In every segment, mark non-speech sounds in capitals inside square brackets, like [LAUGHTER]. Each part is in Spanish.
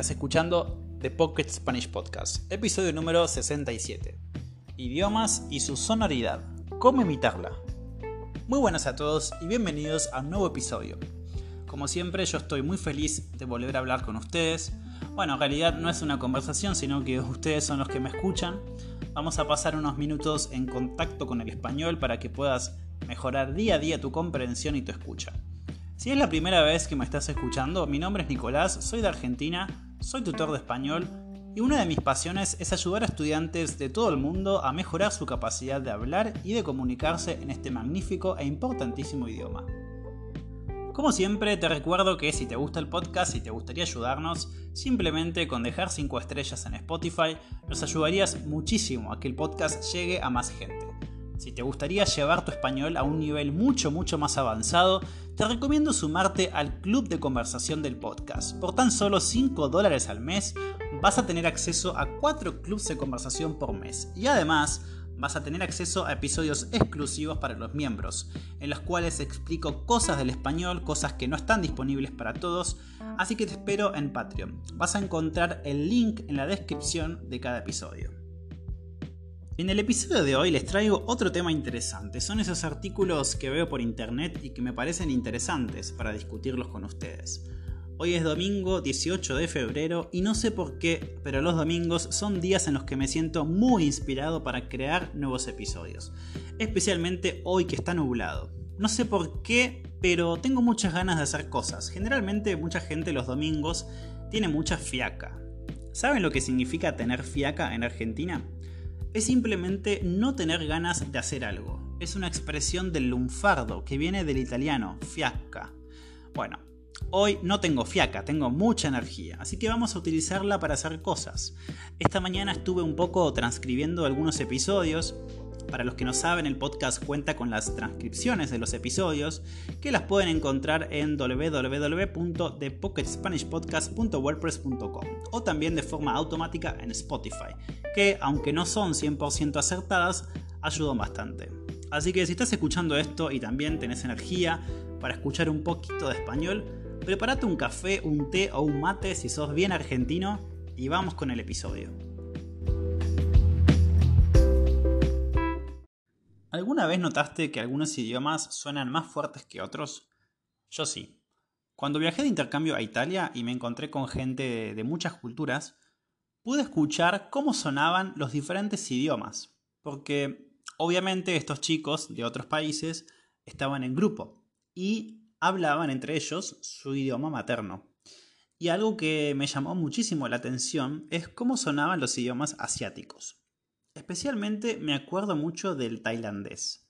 Estás escuchando The Pocket Spanish Podcast, episodio número 67. Idiomas y su sonoridad. ¿Cómo imitarla? Muy buenas a todos y bienvenidos a un nuevo episodio. Como siempre, yo estoy muy feliz de volver a hablar con ustedes. Bueno, en realidad no es una conversación, sino que [LAUGHS] ustedes son los que me escuchan. Vamos a pasar unos minutos en contacto con el español para que puedas mejorar día a día tu comprensión y tu escucha. Si es la primera vez que me estás escuchando, mi nombre es Nicolás, soy de Argentina, soy tutor de español y una de mis pasiones es ayudar a estudiantes de todo el mundo a mejorar su capacidad de hablar y de comunicarse en este magnífico e importantísimo idioma. Como siempre, te recuerdo que si te gusta el podcast y te gustaría ayudarnos, simplemente con dejar 5 estrellas en Spotify nos ayudarías muchísimo a que el podcast llegue a más gente. Si te gustaría llevar tu español a un nivel mucho mucho más avanzado, te recomiendo sumarte al club de conversación del podcast. Por tan solo 5 dólares al mes vas a tener acceso a 4 clubs de conversación por mes. Y además vas a tener acceso a episodios exclusivos para los miembros, en los cuales explico cosas del español, cosas que no están disponibles para todos, así que te espero en Patreon. Vas a encontrar el link en la descripción de cada episodio. En el episodio de hoy les traigo otro tema interesante. Son esos artículos que veo por internet y que me parecen interesantes para discutirlos con ustedes. Hoy es domingo 18 de febrero y no sé por qué, pero los domingos son días en los que me siento muy inspirado para crear nuevos episodios. Especialmente hoy que está nublado. No sé por qué, pero tengo muchas ganas de hacer cosas. Generalmente mucha gente los domingos tiene mucha fiaca. ¿Saben lo que significa tener fiaca en Argentina? Es simplemente no tener ganas de hacer algo. Es una expresión del lunfardo que viene del italiano fiacca. Bueno, hoy no tengo fiaca, tengo mucha energía, así que vamos a utilizarla para hacer cosas. Esta mañana estuve un poco transcribiendo algunos episodios para los que no saben, el podcast cuenta con las transcripciones de los episodios que las pueden encontrar en www.thepocketspanishpodcast.wordpress.com o también de forma automática en Spotify, que aunque no son 100% acertadas, ayudan bastante. Así que si estás escuchando esto y también tenés energía para escuchar un poquito de español, prepárate un café, un té o un mate si sos bien argentino y vamos con el episodio. ¿Alguna vez notaste que algunos idiomas suenan más fuertes que otros? Yo sí. Cuando viajé de intercambio a Italia y me encontré con gente de, muchas culturas, pude escuchar cómo sonaban los diferentes idiomas, porque obviamente estos chicos de otros países estaban en grupo y hablaban entre ellos su idioma materno. Y algo que me llamó muchísimo la atención es cómo sonaban los idiomas asiáticos. Especialmente me acuerdo mucho del tailandés,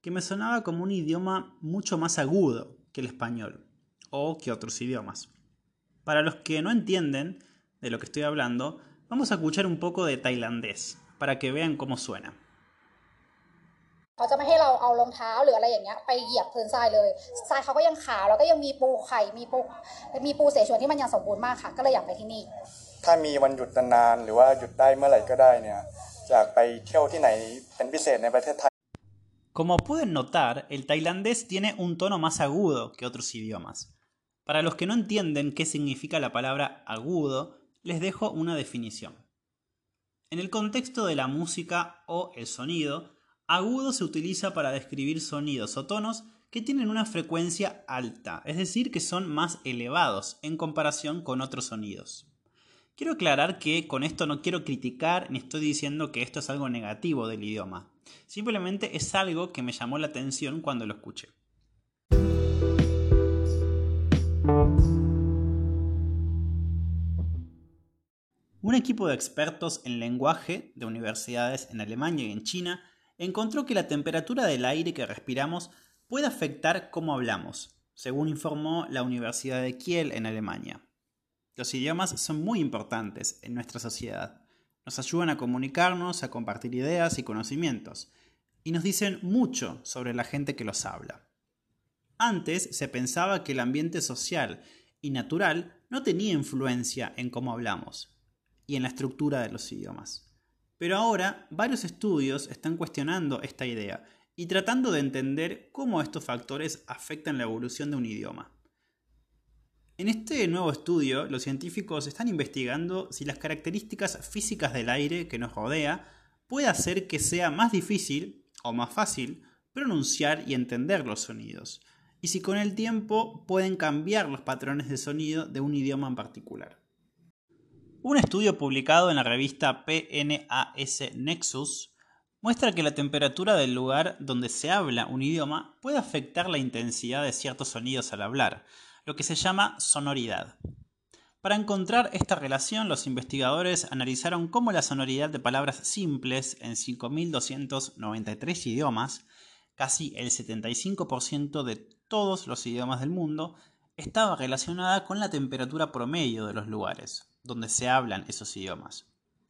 que me sonaba como un idioma mucho más agudo que el español o que otros idiomas. Para los que no entienden de lo que estoy hablando, vamos a escuchar un poco de tailandés para que vean cómo suena. Como pueden notar, el tailandés tiene un tono más agudo que otros idiomas. Para los que no entienden qué significa la palabra agudo, les dejo una definición. En el contexto de la música o el sonido, agudo se utiliza para describir sonidos o tonos que tienen una frecuencia alta, es decir, que son más elevados en comparación con otros sonidos. Quiero aclarar que con esto no quiero criticar ni estoy diciendo que esto es algo negativo del idioma. Simplemente es algo que me llamó la atención cuando lo escuché. Un equipo de expertos en lenguaje de universidades en Alemania y en China encontró que la temperatura del aire que respiramos puede afectar cómo hablamos, según informó la Universidad de Kiel en Alemania. Los idiomas son muy importantes en nuestra sociedad. Nos ayudan a comunicarnos, a compartir ideas y conocimientos, y nos dicen mucho sobre la gente que los habla. Antes se pensaba que el ambiente social y natural no tenía influencia en cómo hablamos y en la estructura de los idiomas. Pero ahora varios estudios están cuestionando esta idea y tratando de entender cómo estos factores afectan la evolución de un idioma. En este nuevo estudio, los científicos están investigando si las características físicas del aire que nos rodea puede hacer que sea más difícil o más fácil pronunciar y entender los sonidos, y si con el tiempo pueden cambiar los patrones de sonido de un idioma en particular. Un estudio publicado en la revista PNAS Nexus muestra que la temperatura del lugar donde se habla un idioma puede afectar la intensidad de ciertos sonidos al hablar, lo que se llama sonoridad. Para encontrar esta relación, los investigadores analizaron cómo la sonoridad de palabras simples en 5.293 idiomas, casi el 75% de todos los idiomas del mundo, estaba relacionada con la temperatura promedio de los lugares donde se hablan esos idiomas,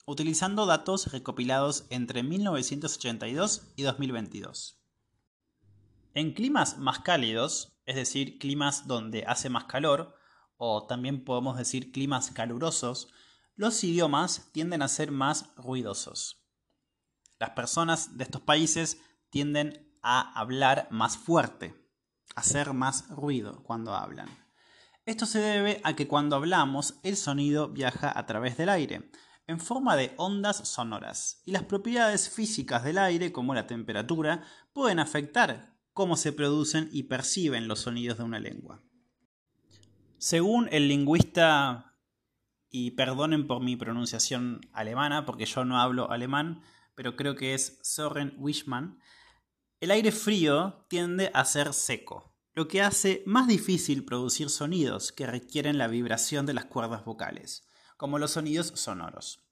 utilizando datos recopilados entre 1982 y 2022. En climas más cálidos, es decir, climas donde hace más calor, o también podemos decir climas calurosos, los idiomas tienden a ser más ruidosos. Las personas de estos países tienden a hablar más fuerte, a hacer más ruido cuando hablan. Esto se debe a que cuando hablamos el sonido viaja a través del aire, en forma de ondas sonoras, y las propiedades físicas del aire, como la temperatura, pueden afectar cómo se producen y perciben los sonidos de una lengua. Según el lingüista, y perdonen por mi pronunciación alemana, porque yo no hablo alemán, pero creo que es Soren Wichmann, el aire frío tiende a ser seco, lo que hace más difícil producir sonidos que requieren la vibración de las cuerdas vocales, como los sonidos sonoros.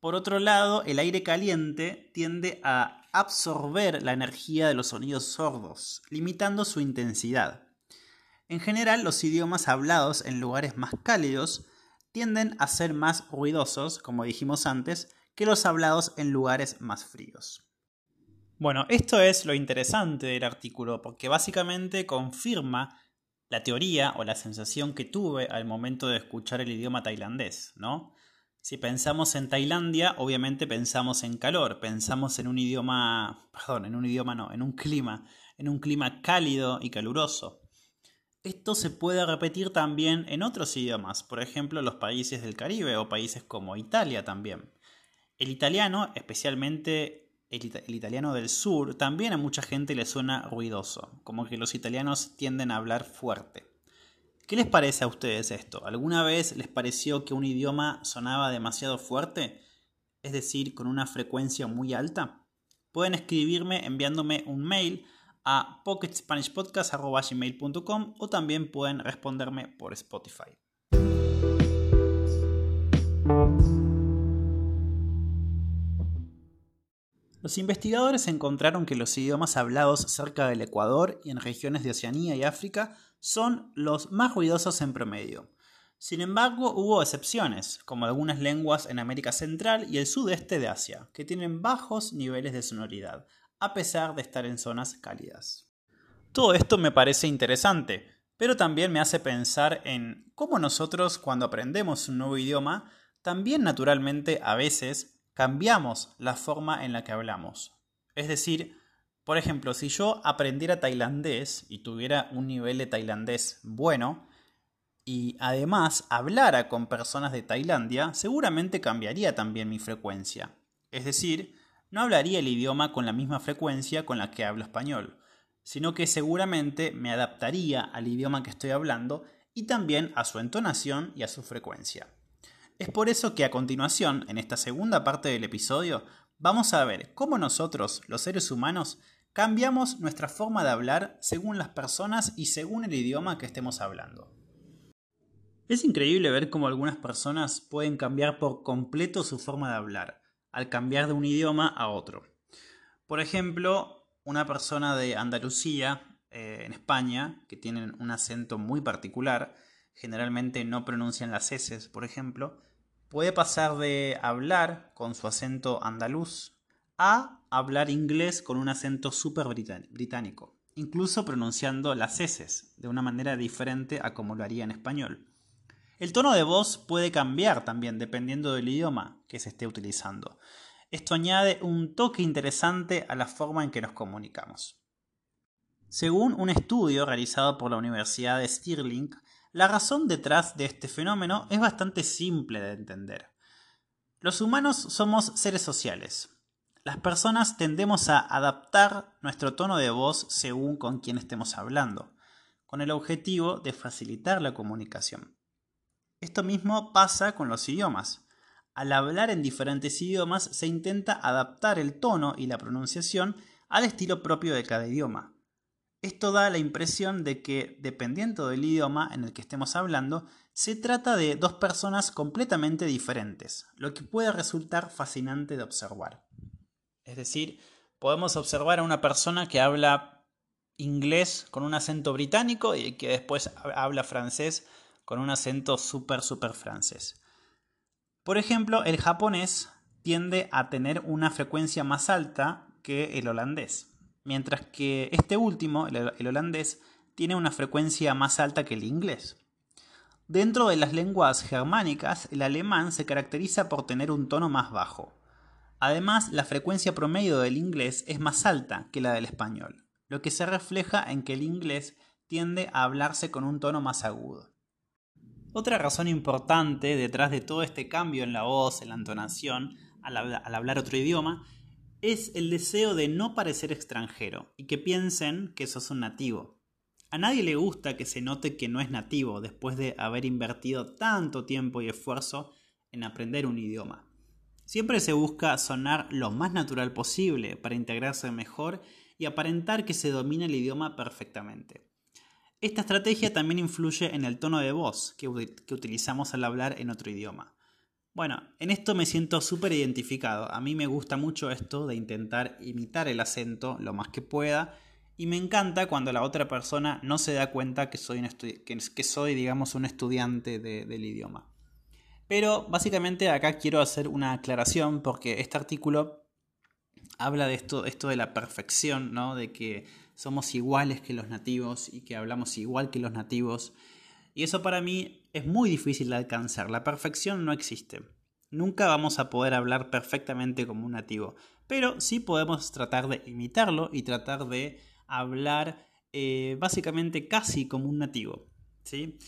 Por otro lado, el aire caliente tiende a absorber la energía de los sonidos sordos, limitando su intensidad. En general, los idiomas hablados en lugares más cálidos tienden a ser más ruidosos, como dijimos antes, que los hablados en lugares más fríos. Bueno, esto es lo interesante del artículo, porque básicamente confirma la teoría o la sensación que tuve al momento de escuchar el idioma tailandés, ¿no? Si pensamos en Tailandia, obviamente pensamos en calor, pensamos en un idioma, perdón, en un idioma no, en un clima, en un clima cálido y caluroso. Esto se puede repetir también en otros idiomas, por ejemplo los países del Caribe o países como Italia también. El italiano, especialmente el, el, italiano del sur, también a mucha gente le suena ruidoso, como que los italianos tienden a hablar fuerte. ¿Qué les parece a ustedes esto? ¿Alguna vez les pareció que un idioma sonaba demasiado fuerte? Es decir, con una frecuencia muy alta. Pueden escribirme enviándome un mail a pocketspanishpodcast.com o también pueden responderme por Spotify. Los investigadores encontraron que los idiomas hablados cerca del Ecuador y en regiones de Oceanía y África son los más ruidosos en promedio. Sin embargo, hubo excepciones, como algunas lenguas en América Central y el sudeste de Asia, que tienen bajos niveles de sonoridad, a pesar de estar en zonas cálidas. Todo esto me parece interesante, pero también me hace pensar en cómo nosotros cuando aprendemos un nuevo idioma, también naturalmente a veces cambiamos la forma en la que hablamos. Es decir, por ejemplo, si yo aprendiera tailandés y tuviera un nivel de tailandés bueno, y además hablara con personas de Tailandia, seguramente cambiaría también mi frecuencia. Es decir, no hablaría el idioma con la misma frecuencia con la que hablo español, sino que seguramente me adaptaría al idioma que estoy hablando y también a su entonación y a su frecuencia. Es por eso que a continuación, en esta segunda parte del episodio, vamos a ver cómo nosotros, los seres humanos, Cambiamos nuestra forma de hablar según las personas y según el idioma que estemos hablando. Es increíble ver cómo algunas personas pueden cambiar por completo su forma de hablar al cambiar de un idioma a otro. Por ejemplo, una persona de Andalucía, eh, en España, que tienen un acento muy particular, generalmente no pronuncian las S, por ejemplo, puede pasar de hablar con su acento andaluz a hablar inglés con un acento súper británico, incluso pronunciando las S de una manera diferente a como lo haría en español. El tono de voz puede cambiar también dependiendo del idioma que se esté utilizando. Esto añade un toque interesante a la forma en que nos comunicamos. Según un estudio realizado por la Universidad de Stirling, La razón detrás de este fenómeno es bastante simple de entender. Los humanos somos seres sociales. Las personas tendemos a adaptar nuestro tono de voz según con quién estemos hablando, con el objetivo de facilitar la comunicación. Esto mismo pasa con los idiomas. Al hablar en diferentes idiomas se intenta adaptar el tono y la pronunciación al estilo propio de cada idioma. Esto da la impresión de que, dependiendo del idioma en el que estemos hablando, se trata de dos personas completamente diferentes, lo que puede resultar fascinante de observar. Es decir, podemos observar a una persona que habla inglés con un acento británico y que después habla francés con un acento súper, súper francés. Por ejemplo, el japonés tiende a tener una frecuencia más alta que el holandés mientras que este último, el, holandés, tiene una frecuencia más alta que el inglés. Dentro de las lenguas germánicas, el alemán se caracteriza por tener un tono más bajo. Además, la frecuencia promedio del inglés es más alta que la del español, lo que se refleja en que el inglés tiende a hablarse con un tono más agudo. Otra razón importante detrás de todo este cambio en la voz, en la entonación, al, hablar otro idioma, es el deseo de no parecer extranjero y que piensen que sos un nativo. A nadie le gusta que se note que no es nativo después de haber invertido tanto tiempo y esfuerzo en aprender un idioma. Siempre se busca sonar lo más natural posible para integrarse mejor y aparentar que se domina el idioma perfectamente. Esta estrategia también influye en el tono de voz que, utilizamos al hablar en otro idioma. Bueno, en esto me siento súper identificado. A mí me gusta mucho esto de intentar imitar el acento lo más que pueda. Y me encanta cuando la otra persona no se da cuenta que soy, soy digamos, un estudiante del idioma. Pero básicamente acá quiero hacer una aclaración porque este artículo habla de esto, esto de la perfección, ¿no? De que somos iguales que los nativos y que hablamos igual que los nativos. Y eso para mí es muy difícil de alcanzar. La perfección no existe. Nunca vamos a poder hablar perfectamente como un nativo, pero sí podemos tratar de imitarlo y tratar de hablar eh, básicamente casi como un nativo. ¿sí?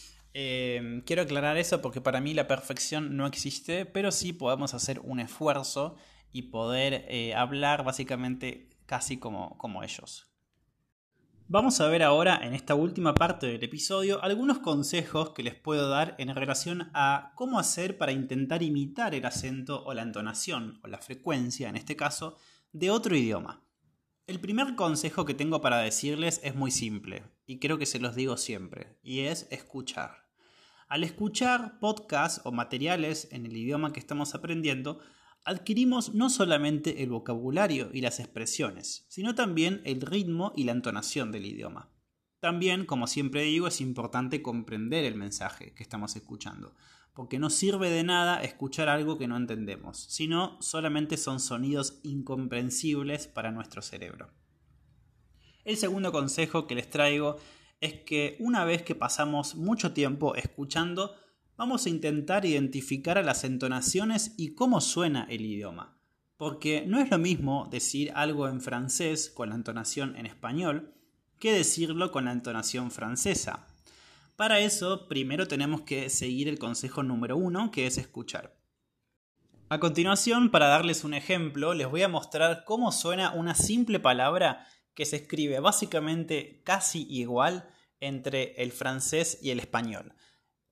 Eh, quiero aclarar eso porque para mí la perfección no existe, pero sí podemos hacer un esfuerzo y poder eh, hablar básicamente casi como, como ellos. Vamos a ver ahora en esta última parte del episodio algunos consejos que les puedo dar en relación a cómo hacer para intentar imitar el acento o la entonación o la frecuencia, en este caso, de otro idioma. El primer consejo que tengo para decirles es muy simple y creo que se los digo siempre y es escuchar. Al escuchar podcasts o materiales en el idioma que estamos aprendiendo, adquirimos no solamente el vocabulario y las expresiones, sino también el ritmo y la entonación del idioma. También, como siempre digo, es importante comprender el mensaje que estamos escuchando, porque no sirve de nada escuchar algo que no entendemos, sino solamente son sonidos incomprensibles para nuestro cerebro. El segundo consejo que les traigo es que una vez que pasamos mucho tiempo escuchando, vamos a intentar identificar a las entonaciones y cómo suena el idioma. Porque no es lo mismo decir algo en francés con la entonación en español que decirlo con la entonación francesa. Para eso, primero tenemos que seguir el consejo número uno, que es escuchar. A continuación, para darles un ejemplo, les voy a mostrar cómo suena una simple palabra que se escribe básicamente casi igual entre el francés y el español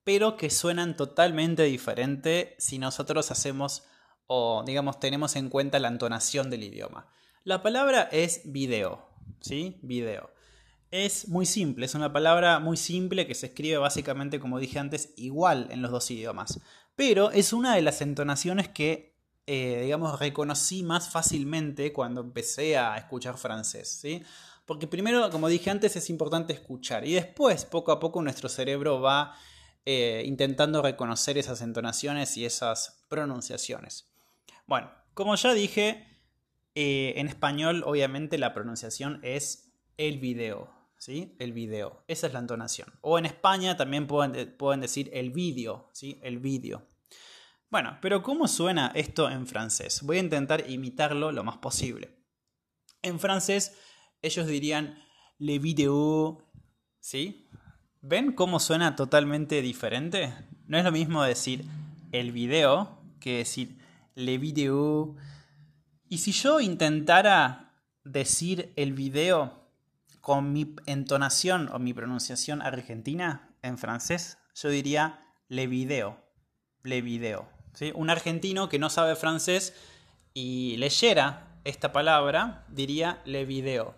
pero que suenan totalmente diferente si nosotros hacemos o digamos tenemos en cuenta la entonación del idioma. La palabra es video, ¿sí? Video. Es muy simple, es una palabra muy simple que se escribe básicamente, como dije antes, igual en los dos idiomas. Pero es una de las entonaciones que, eh, digamos, reconocí más fácilmente cuando empecé a escuchar francés, ¿sí? Porque primero, como dije antes, es importante escuchar y después, poco a poco, nuestro cerebro va eh, intentando reconocer esas entonaciones y esas pronunciaciones. Bueno, como ya dije, eh, en español obviamente la pronunciación es el video, ¿sí? El video, esa es la entonación. O en España también pueden, pueden decir el vídeo, ¿sí? El vídeo. Bueno, pero ¿cómo suena esto en francés? Voy a intentar imitarlo lo más posible. En francés ellos dirían le vidéo, ¿sí? ¿Ven cómo suena totalmente diferente? No es lo mismo decir el video que decir le video. Y si yo intentara decir el video con mi entonación o mi pronunciación argentina en francés, yo diría le video. Le video. Un argentino que no sabe francés y leyera esta palabra diría le video.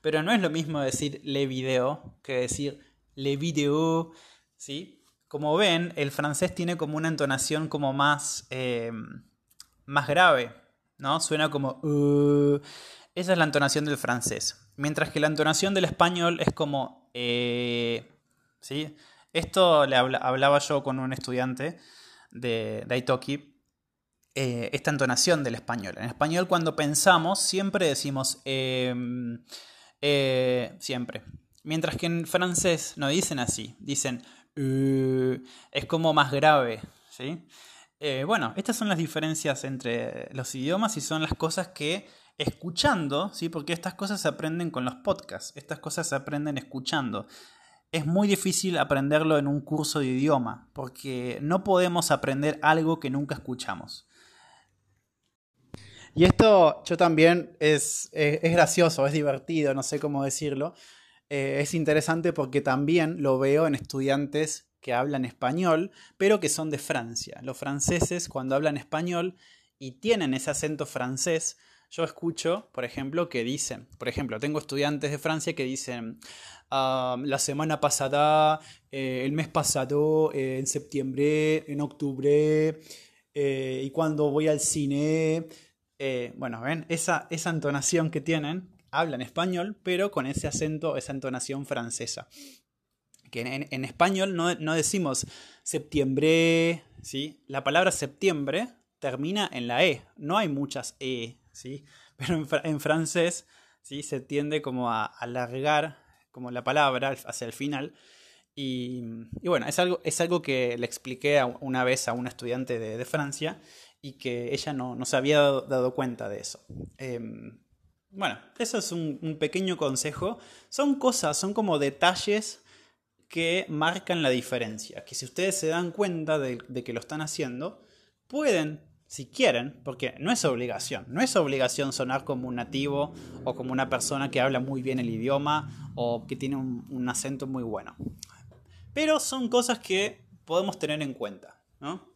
Pero no es lo mismo decir le video que decir le video, ¿sí? Como ven, el francés tiene como una entonación como más, eh, más grave, ¿no? Suena como... Uh, esa es la entonación del francés. Mientras que la entonación del español es como... Eh, ¿sí? Esto le hablaba yo con un estudiante de, de eh, esta entonación del español. En español cuando pensamos siempre decimos... Em, siempre. Mientras que en francés no dicen así, dicen uh", es como más grave, ¿sí? Eh, bueno, estas son las diferencias entre los idiomas y son las cosas que escuchando, ¿sí? Porque estas cosas se aprenden con los podcasts, estas cosas se aprenden escuchando. Es muy difícil aprenderlo en un curso de idioma, porque no podemos aprender algo que nunca escuchamos. Y esto yo también es, es gracioso, es divertido, no sé cómo decirlo, eh, es interesante porque también lo veo en estudiantes que hablan español, pero que son de Francia. Los franceses cuando hablan español y tienen ese acento francés, yo escucho, por ejemplo, que dicen, por ejemplo, tengo estudiantes de Francia que dicen, ah, la semana pasada, eh, el mes pasado, eh, en septiembre, en octubre, y cuando voy al cine, bueno, ven, esa, esa entonación que tienen hablan español, pero con ese acento, esa entonación francesa. Que en, español no, decimos septiembre, ¿sí? La palabra septiembre termina en la E, no hay muchas E, ¿sí? [LAUGHS] Pero en, francés, ¿sí? Se tiende como a alargar como la palabra hacia el final. Y, bueno, es algo, es algo que le expliqué una vez a una estudiante de, Francia y que ella no, se había dado, cuenta de eso. Em, bueno, eso es un, pequeño consejo. Son cosas, son como detalles que marcan la diferencia. Que si ustedes se dan cuenta de, que lo están haciendo, pueden, si quieren, porque no es obligación, no es obligación sonar como un nativo o como una persona que habla muy bien el idioma o que tiene un, acento muy bueno. Pero son cosas que podemos tener en cuenta, ¿no?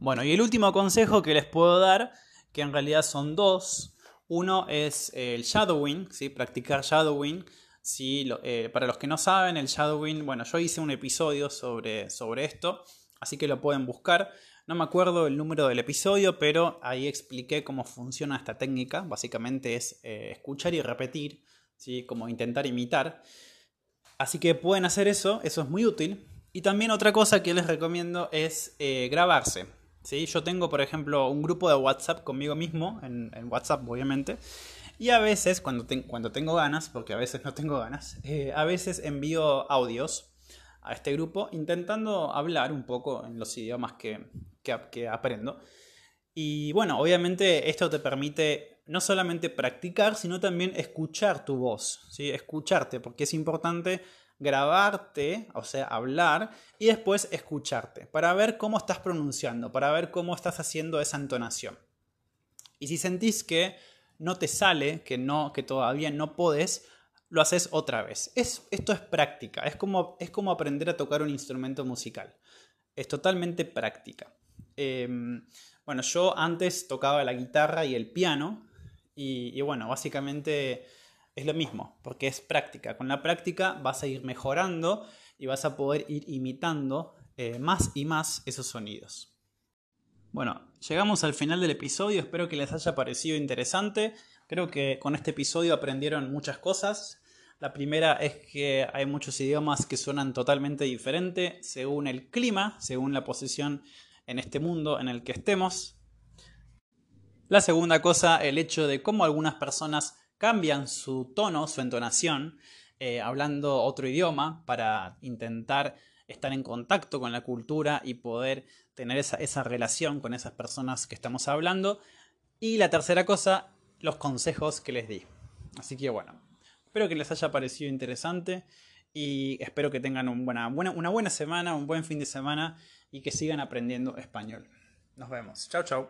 Bueno, y el último consejo que les puedo dar, que en realidad son dos, uno es el shadowing, ¿sí? practicar shadowing. ¿sí? Eh, para los que no saben, el shadowing, bueno, yo hice un episodio sobre, sobre esto, así que lo pueden buscar. No me acuerdo el número del episodio, pero ahí expliqué cómo funciona esta técnica. Básicamente es eh, escuchar y repetir, ¿sí? como intentar imitar. Así que pueden hacer eso, eso es muy útil. Y también otra cosa que les recomiendo es eh, grabarse. ¿sí? Yo tengo, por ejemplo, un grupo de WhatsApp conmigo mismo, en, WhatsApp obviamente, y a veces, cuando, tengo ganas, porque a veces no tengo ganas, eh, a veces envío audios a este grupo intentando hablar un poco en los idiomas que, que, aprendo. Y bueno, obviamente esto te permite no solamente practicar, sino también escuchar tu voz, ¿sí? escucharte, porque es importante grabarte, o sea, hablar, y después escucharte, para ver cómo estás pronunciando, para ver cómo estás haciendo esa entonación. Y si sentís que no te sale, que, no, que todavía no podés, lo haces otra vez. Es, esto es práctica, es como, es como aprender a tocar un instrumento musical. Es totalmente práctica. Em, bueno, yo antes tocaba la guitarra y el piano, y bueno, básicamente es lo mismo, porque es práctica. Con la práctica vas a ir mejorando y vas a poder ir imitando eh, más y más esos sonidos. Bueno, llegamos al final del episodio, espero que les haya parecido interesante. Creo que con este episodio aprendieron muchas cosas. La primera es que hay muchos idiomas que suenan totalmente diferente según el clima, según la posición en este mundo en el que estemos. La segunda cosa, el hecho de cómo algunas personas cambian su tono, su entonación, eh, hablando otro idioma para intentar estar en contacto con la cultura y poder tener esa, esa relación con esas personas que estamos hablando. Y la tercera cosa, los consejos que les di. Así que bueno, espero que les haya parecido interesante y espero que tengan una buena, una buena semana, un buen fin de semana y que sigan aprendiendo español. Nos vemos. Chao, chao.